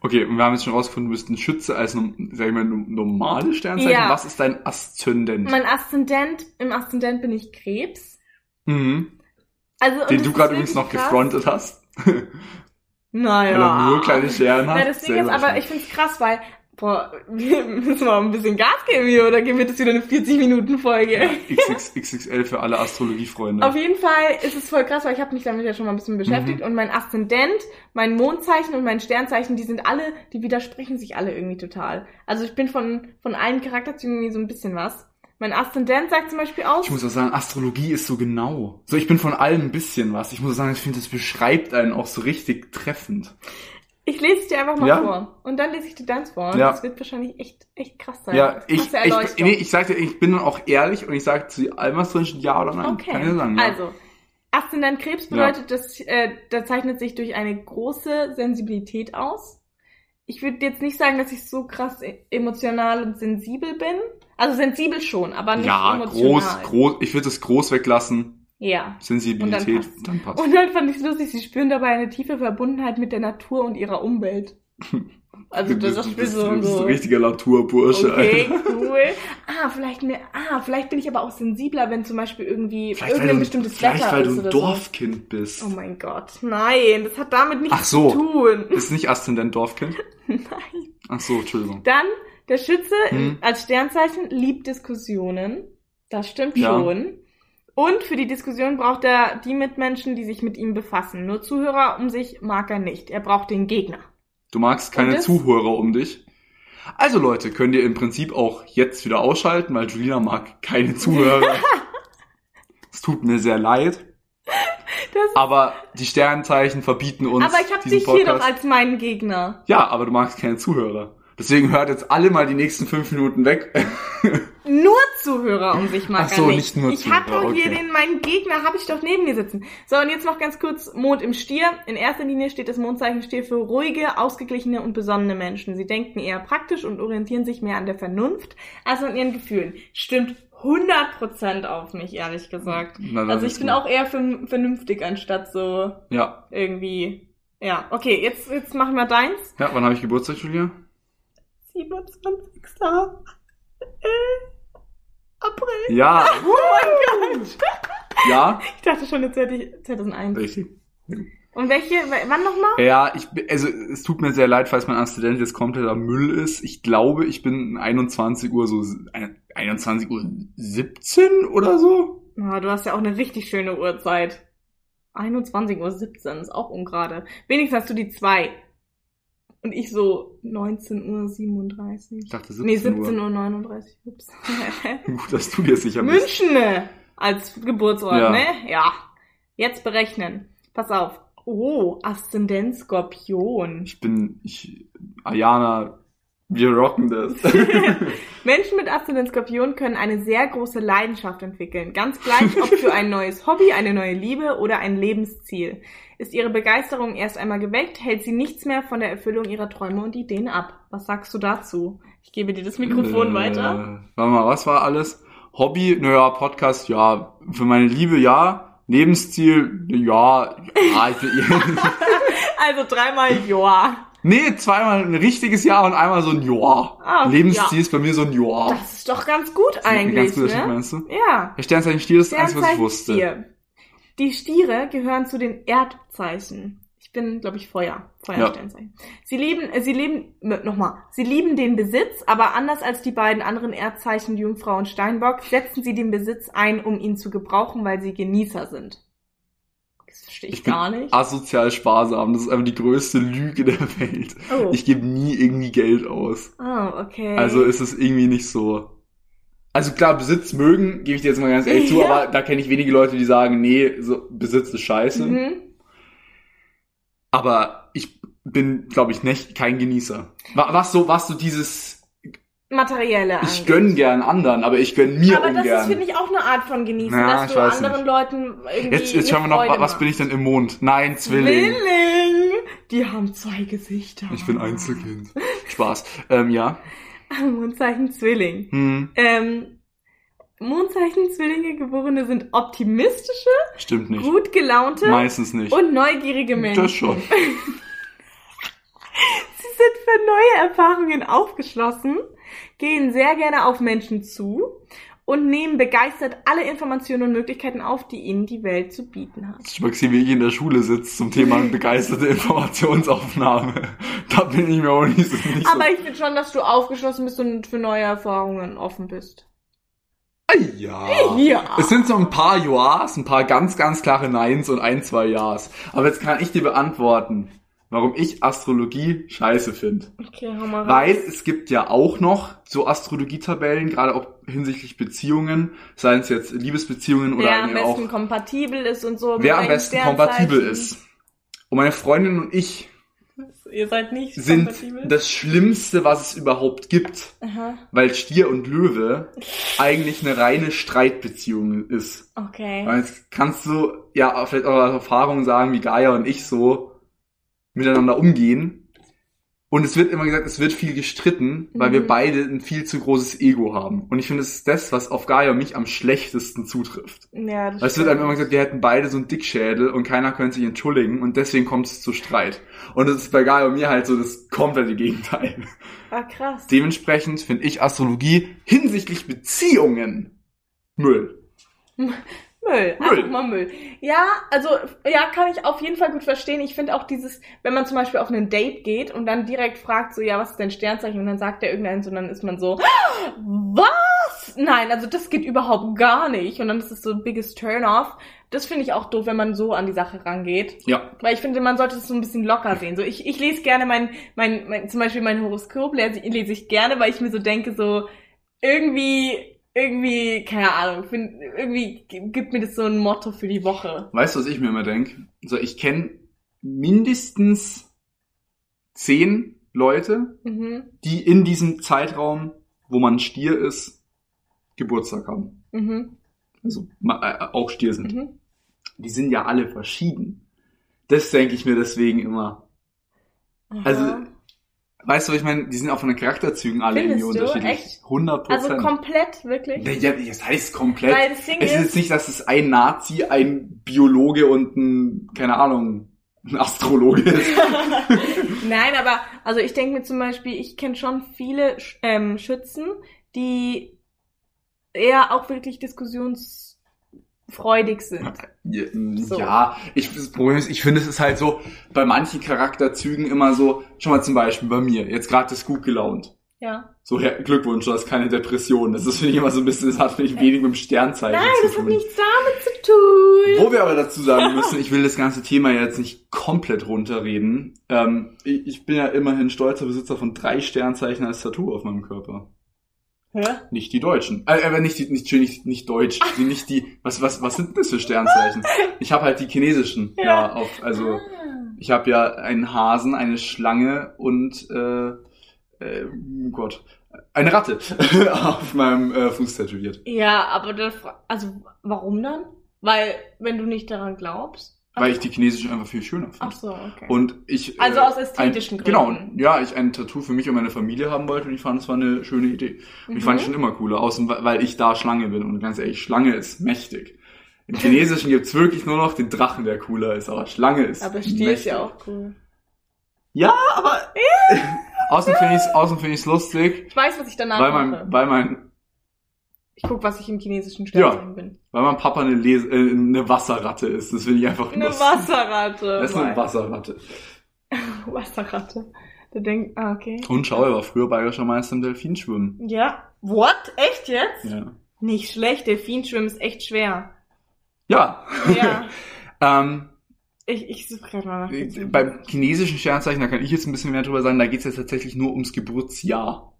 Okay, und wir haben jetzt schon rausgefunden, du bist ein Schütze als, sag ich mal, normales Sternzeichen. Ja. Was ist dein Aszendent? Mein Aszendent, im Aszendent bin ich Krebs. mhm. Also, Den du gerade übrigens noch krass. gefrontet hast. Naja. Weil er nur kleine Scheren hat. Ja, Sehr ist aber, ich find's krass, weil Boah, wir müssen mal ein bisschen Gas geben hier, oder wird es wieder eine 40-Minuten-Folge? XX, XXL für alle Astrologiefreunde. Auf jeden Fall ist es voll krass, weil ich habe mich damit ja schon mal ein bisschen beschäftigt Mhm. und mein Aszendent, mein Mondzeichen und mein Sternzeichen, die sind alle, die widersprechen sich alle irgendwie total. Also ich bin von, von allen Charakterzügen irgendwie so ein bisschen was. Mein Aszendent sagt zum Beispiel aus, Ich muss auch sagen, Astrologie ist so genau. So, ich bin von allem ein bisschen was. Ich muss auch sagen, ich finde, das beschreibt einen auch so richtig treffend. Ich lese es dir einfach mal Ja. vor. Und dann lese ich dir deins vor. Und Ja. das wird wahrscheinlich echt, echt krass sein. Ja, ich, ich, nee, ich sag dir, ich bin dann auch ehrlich und ich sag zu allem, was drin steht, ja oder nein. Okay. Kann ich sagen, ja. Also, Aszendent Krebs bedeutet, dass äh, da zeichnet sich durch eine große Sensibilität aus. Ich würde jetzt nicht sagen, dass ich so krass e- emotional und sensibel bin. Also sensibel schon, aber nicht ja, emotional. groß, groß, ich würde das groß weglassen. Ja. Sensibilität, Und dann dann passt. [LAUGHS] Und dann fand ich es lustig, sie spüren dabei eine tiefe Verbundenheit mit der Natur und ihrer Umwelt. [LAUGHS] Also das, das du ist bist, so, du bist ein richtiger Naturbursche. Okay, cool. Ah, vielleicht mir, ah, vielleicht bin ich aber auch sensibler, wenn zum Beispiel irgendwie Vielleicht, weil irgendein du, bestimmtes vielleicht, Wetter weil ist du oder ein Dorfkind bist. so. Oh mein Gott, nein, das hat damit nichts Ach so. zu tun. Ist nicht Aszendent Dorfkind? [LAUGHS] Nein. Ach so, Entschuldigung. Dann, der Schütze Hm. als Sternzeichen liebt Diskussionen. Das stimmt Ja. schon. Und für die Diskussion braucht er die Mitmenschen, die sich mit ihm befassen. Nur Zuhörer um sich mag er nicht. Er braucht den Gegner. Du magst keine Zuhörer um dich. Also Leute, könnt ihr im Prinzip auch jetzt wieder ausschalten, weil Julina mag keine Zuhörer. [LAUGHS] es tut mir sehr leid. Das- aber die Sternzeichen verbieten uns aber ich habe dich hier Podcast. doch als meinen Gegner. ja, aber du magst keine Zuhörer. Deswegen hört jetzt alle mal die nächsten fünf Minuten weg. [LAUGHS] Nur Zuhörer um sich mag Ach so, nicht. nicht nur ich habe doch hier okay. den, meinen Gegner, habe ich doch neben mir sitzen. So, und jetzt noch ganz kurz Mond im Stier. In erster Linie steht das Mondzeichen Stier für ruhige, ausgeglichene und besonnene Menschen. Sie denken eher praktisch und orientieren sich mehr an der Vernunft als an ihren Gefühlen. Stimmt 100% auf mich, ehrlich gesagt. Na, Also ich bin gut. auch eher vern- vernünftig, anstatt so Ja. irgendwie... Ja, okay, jetzt, jetzt machen wir deins. Ja, wann habe ich Geburtstag, Julia? 27. [LAUGHS] April. Ja. [LAUGHS] Oh mein Gott. ja. Ich dachte schon, jetzt hätte ich 2001. Richtig. Und welche, wann nochmal? Ja, ich, also es tut mir sehr leid, falls mein Aszendent jetzt kompletter Müll ist. Ich glaube, ich bin 21 Uhr so, ein- 21 Uhr 17 oder so. Ah, du hast ja auch eine richtig schöne Uhrzeit. 21.17 Uhr ist auch ungerade. Wenigstens hast du die zwei. Und ich so 19.37 Uhr. Ich dachte 17 Nee, Uhr. 17.39 Uhr. Ups. [LAUGHS] Gut, dass du dir sicher bist. München ne? als Geburtsort, Ja. ne? Ja. Jetzt berechnen. Pass auf. Oh, Aszendent Skorpion. Ich bin, ich, Ayana, wir rocken das. [LAUGHS] Menschen mit Aszendent Skorpion können eine sehr große Leidenschaft entwickeln. Ganz gleich, ob für ein neues Hobby, eine neue Liebe oder ein Lebensziel. Ist ihre Begeisterung erst einmal geweckt, hält sie nichts mehr von der Erfüllung ihrer Träume und Ideen ab. Was sagst du dazu? Ich gebe dir das Mikrofon Äh, weiter. Warte mal, was war alles? Hobby, naja, Podcast, ja. Für meine Liebe, ja. Lebensziel, ja. ja ich, [LAUGHS] Also dreimal Ja. Nee, zweimal ein richtiges Ja und einmal so ein Ja. Ah, Lebensziel ja. ist bei mir so ein Ja. Das ist doch ganz gut Das eigentlich, ganz guter ne? meinst du? Ja. Der Sternzeichen Stier ist das Einzige, was ich wusste. Stier. Die Stiere gehören zu den Erdzeichen. Ich bin, glaube ich, Feuer. Feuersternzeichen. Sie lieben, äh, sie leben, nochmal, sie lieben den Besitz, aber anders als die beiden anderen Erdzeichen Jungfrau und Steinbock, setzen sie den Besitz ein, um ihn zu gebrauchen, weil sie Genießer sind. Das verstehe ich, Ich bin gar nicht. asozial sparsam. Das ist einfach die größte Lüge der [LAUGHS] Welt. Oh. Ich gebe nie irgendwie Geld aus. oh, okay. Also ist es irgendwie nicht so. Also klar, Besitz mögen, gebe ich dir jetzt mal ganz ehrlich zu, [LAUGHS] Ja. aber da kenne ich wenige Leute, die sagen, nee, so, Besitz ist scheiße. mhm. Aber ich bin, glaube ich, nicht kein Genießer. Wa- Was so, was so dieses, Materielle ich angeht. gönn gern anderen, aber ich gönn mir Aber das ist, ungern. finde ich, auch eine Art von Genießen, Ja, dass ich du anderen nicht. Leuten irgendwie Jetzt, jetzt schauen wir noch, was bin ich denn im Mond? Nein, Zwilling. Zwilling! Die haben zwei Gesichter. Ich bin Einzelkind. [LAUGHS] Spaß. Ähm, ja. Mondzeichen Zwilling. Hm, Ähm, Mondzeichen Zwillinge Geborene sind optimistische, stimmt nicht. gut gelaunte Meistens nicht. und neugierige Menschen. Das schon. [LAUGHS] Sie sind für neue Erfahrungen aufgeschlossen, gehen sehr gerne auf Menschen zu und nehmen begeistert alle Informationen und Möglichkeiten auf, die ihnen die Welt zu bieten hat. Ich mag gesehen, wie ich in der Schule sitze zum Thema [LAUGHS] begeisterte Informationsaufnahme. Da bin ich mir auch nicht so. Nicht Aber so. ich finde schon, dass du aufgeschlossen bist und für neue Erfahrungen offen bist. Ja. Ja. Es sind so ein paar Ja's, ein paar ganz, ganz klare Neins und ein, zwei Ja's. Aber jetzt kann ich dir beantworten, warum ich Astrologie scheiße finde. Okay, hau mal Weil es gibt ja auch noch so Astrologietabellen, gerade auch hinsichtlich Beziehungen, seien es jetzt Liebesbeziehungen oder Wer am irgendwie auch besten kompatibel ist und so. wer am besten kompatibel ist. Und meine Freundin und ich Ihr seid nicht sind kompatibel? das Schlimmste, was es überhaupt gibt. Aha, Weil Stier und Löwe eigentlich eine reine Streitbeziehung ist. okay. Weil jetzt kannst du ja vielleicht auch aus Erfahrung sagen, wie Gaia und ich so miteinander umgehen. Und es wird immer gesagt, es wird viel gestritten, weil Mhm. wir beide ein viel zu großes Ego haben. Und ich finde, es ist das, was auf Gaia und mich am schlechtesten zutrifft. Ja, das Weil es wird einem immer gesagt, wir hätten beide so einen Dickschädel und keiner könnte sich entschuldigen und deswegen kommt es zu Streit. Und das ist bei Gaia und mir halt so das komplette Gegenteil. Ah, krass. Dementsprechend finde ich Astrologie hinsichtlich Beziehungen Müll. [LAUGHS] Müll, Müll. einfach mal Müll. Ja, also, ja, kann ich auf jeden Fall gut verstehen. Ich finde auch dieses, wenn man zum Beispiel auf ein Date geht und dann direkt fragt, so, ja, was ist dein Sternzeichen? Und dann sagt der irgendeins und dann ist man so, was? Nein, also das geht überhaupt gar nicht. Und dann ist es so ein biggest Turn-off. Das finde ich auch doof, wenn man so an die Sache rangeht. Ja. Weil ich finde, man sollte es so ein bisschen locker sehen. So, ich, ich lese gerne mein, mein, mein, zum Beispiel mein Horoskop lese, lese ich gerne, weil ich mir so denke, so, irgendwie, irgendwie, keine Ahnung, find, irgendwie gibt mir das so ein Motto für die Woche. Weißt du, was ich mir immer denke? Also ich kenne mindestens zehn Leute, Mhm, die in diesem Zeitraum, wo man Stier ist, Geburtstag haben. mhm, Also äh, auch Stier sind. mhm. Die sind ja alle verschieden. Das denke ich mir deswegen immer. Also, Aha. Weißt du, was ich meine? Die sind auch von den Charakterzügen alle irgendwie Findest du? unterschiedlich. Echt? 100 also komplett, wirklich? ja, das heißt komplett. Weil das Ding Es ist jetzt nicht, dass es ein Nazi, ein Biologe und ein, keine Ahnung, ein Astrologe ist. [LAUGHS] Nein, aber also ich denke mir zum Beispiel, ich kenne schon viele ähm, Schützen, die eher auch wirklich diskussionsfreudig sind. Ja, So. ja, ich, das Problem ist, ich finde, es ist halt so, bei manchen Charakterzügen immer so, schon mal zum Beispiel bei mir, jetzt gerade ist gut gelaunt. Ja. So, Herr, Glückwunsch, du hast keine Depression. Das ist, finde ich, immer so ein bisschen, das hat, finde ich, wenig mit dem Sternzeichen Nein, zu das hat tun. nichts damit zu tun. Wo wir aber dazu sagen [LAUGHS] müssen, ich will das ganze Thema jetzt nicht komplett runterreden. Ähm, ich, ich bin ja immerhin stolzer Besitzer von drei Sternzeichen als Tattoo auf meinem Körper. Hä? Nicht die Deutschen. Äh, aber nicht die, nicht, nicht, nicht Deutsch. Die, nicht die, was, was, was sind das für Sternzeichen? [LAUGHS] Ich habe halt die chinesischen. Ja, Ja. auf, also, Ah. ich habe ja einen Hasen, eine Schlange und, äh, äh, oh Gott, eine Ratte [LAUGHS] auf meinem äh, Fuß tätowiert. Ja, aber das, also warum dann? Weil, wenn du nicht daran glaubst. Weil ich die chinesischen einfach viel schöner finde. Ach so, okay. Und ich. Also äh, aus ästhetischen ein, Genau, Gründen. ja, ich ein Tattoo für mich und meine Familie haben wollte und ich fand, es war eine schöne Idee. Und ich fand es Mhm. schon immer cooler, außen, weil ich da Schlange bin. Und ganz ehrlich, Schlange ist mächtig. Im Chinesischen gibt's wirklich nur noch den Drachen, der cooler ist, aber Schlange ist. aber Stier ist ja auch cool. Ja, aber. [LAUGHS] außen finde ich's, außen finde ich's lustig, Ich weiß, was ich danach weil mache. mein, weil mein, Ich guck, was ich im chinesischen Sternzeichen bin. weil mein Papa eine, Les äh, eine Wasserratte ist. Das finde ich einfach Eine lustig. Wasserratte. Das ist eine Wasserratte. [LAUGHS] Wasserratte. Der denkt, ah, okay. Und schau, er war früher bayerischer Meister im Delfinschwimmen. Ja. What? Echt jetzt? Ja. Nicht schlecht, Delfinschwimmen ist echt schwer. Ja. Ja. [LAUGHS] ähm, Ich, ich suche gerade mal nach. beim chinesischen Sternzeichen, da kann ich jetzt ein bisschen mehr drüber sagen, da geht's jetzt tatsächlich nur ums Geburtsjahr.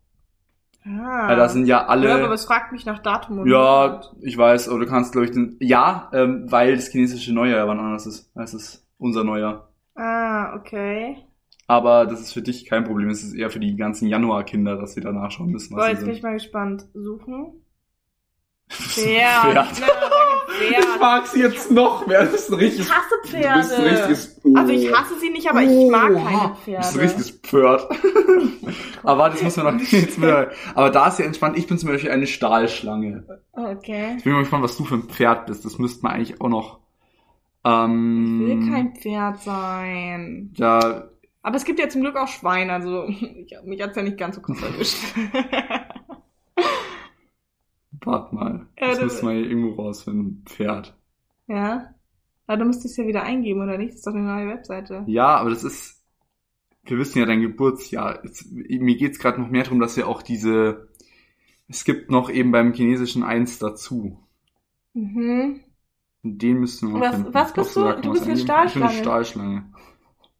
Ah. Weil da sind ja alle. Ja, aber es fragt mich nach Datum und Ja, Monat. ich weiß, aber du kannst, glaube ich, den. Ja, ähm, weil das chinesische Neujahr ja wann anders ist. Das ist unser Neujahr. Ah, okay. Aber das ist für dich kein Problem. Es ist eher für die ganzen Januarkinder, dass sie da nachschauen müssen, Boah, jetzt bin ich mal gespannt. Suchen. Pferd. Pferd. Sag Ich Pferd. mag sie jetzt noch mehr. Das ist ein Ich richtiges. hasse Du bist ein Pferde. richtiges. Also ich hasse sie nicht, aber ich mag keine Du Pferde. bist ein richtiges Pferd. [LAUGHS] aber das muss man noch [LAUGHS] jetzt wieder. Aber da ist ja entspannt. Ich bin zum Beispiel eine Stahlschlange. Okay. Ich bin mal gespannt, was du für ein Pferd bist. Das müsste man eigentlich auch noch. Ich will Ähm, kein Pferd sein. ja, Aber es gibt ja zum Glück auch Schweine, also ich, [LAUGHS] mich hat's ja nicht ganz so kurz erwischt. Warte mal. Ja, das müssen wir hier irgendwo rausfinden. Pferd. Ja. Aber du musst es ja wieder eingeben, oder nicht? Das ist doch eine neue Webseite. Ja, aber das ist. Wir wissen ja dein Geburtsjahr. Jetzt, mir geht's gerade noch mehr darum, dass wir auch diese. Es gibt noch eben beim chinesischen eins dazu. Mhm. Den müssten wir Was- finden. was bist du? Du bist eine eingeben. Ich bin eine Stahlschlange. Stahlschlange.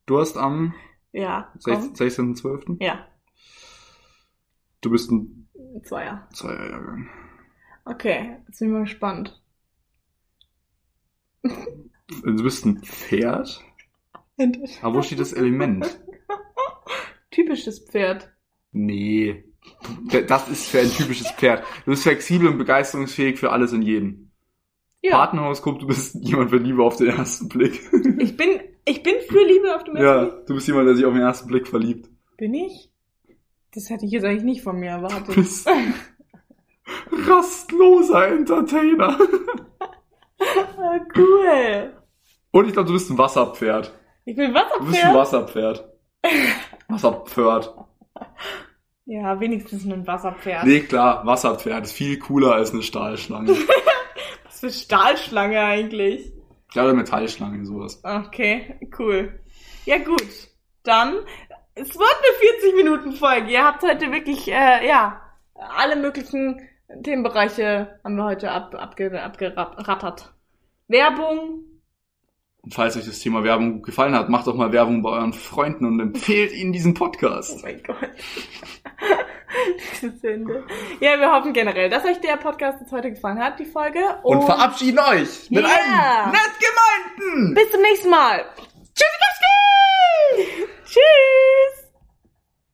Du hast am Ja. 16 Komm. 16.12. Ja. Du bist ein Zweier. Zweierjahrgang. Okay. Jetzt bin ich mal gespannt. Du bist ein Pferd? Aber wo steht das Element? [LAUGHS] Typisches Pferd. Nee. Das ist für ein typisches Pferd. Du bist flexibel und begeisterungsfähig für alles und jeden. Ja. Partnerhoroskop, du bist jemand für Liebe auf den ersten Blick. Ich bin, ich bin für Liebe auf dem ersten ja, Blick. du bist jemand, der sich auf den ersten Blick verliebt. Bin ich? Das hätte ich jetzt eigentlich nicht von mir Du erwartet. bist rastloser Entertainer. ah, cool. Und ich glaube, du bist ein Wasserpferd. Ich bin Du bist ein Wasserpferd. Wasserpferd. Wasserpferd. Ja, wenigstens ein Wasserpferd. Nee, klar, Wasserpferd ist viel cooler als eine Stahlschlange. [LAUGHS] Was für Stahlschlange eigentlich. ja, oder Metallschlange, sowas. Okay, cool. Ja gut, dann, es wird eine 40 Minuten Folge. Ihr habt heute wirklich, äh, ja, alle möglichen Themenbereiche haben wir heute ab, abge, abgerattert. Werbung, Und falls euch das Thema Werbung gefallen hat, macht doch mal Werbung bei euren Freunden und empfehlt ihnen diesen oh Podcast. mein Gott. Dieses Ende. Ja, wir hoffen generell, dass euch der Podcast jetzt heute gefallen hat, die Folge. Und verabschieden euch mit Yeah. einem nett gemeinten bis zum nächsten Mal. Tschüssi, [LAUGHS]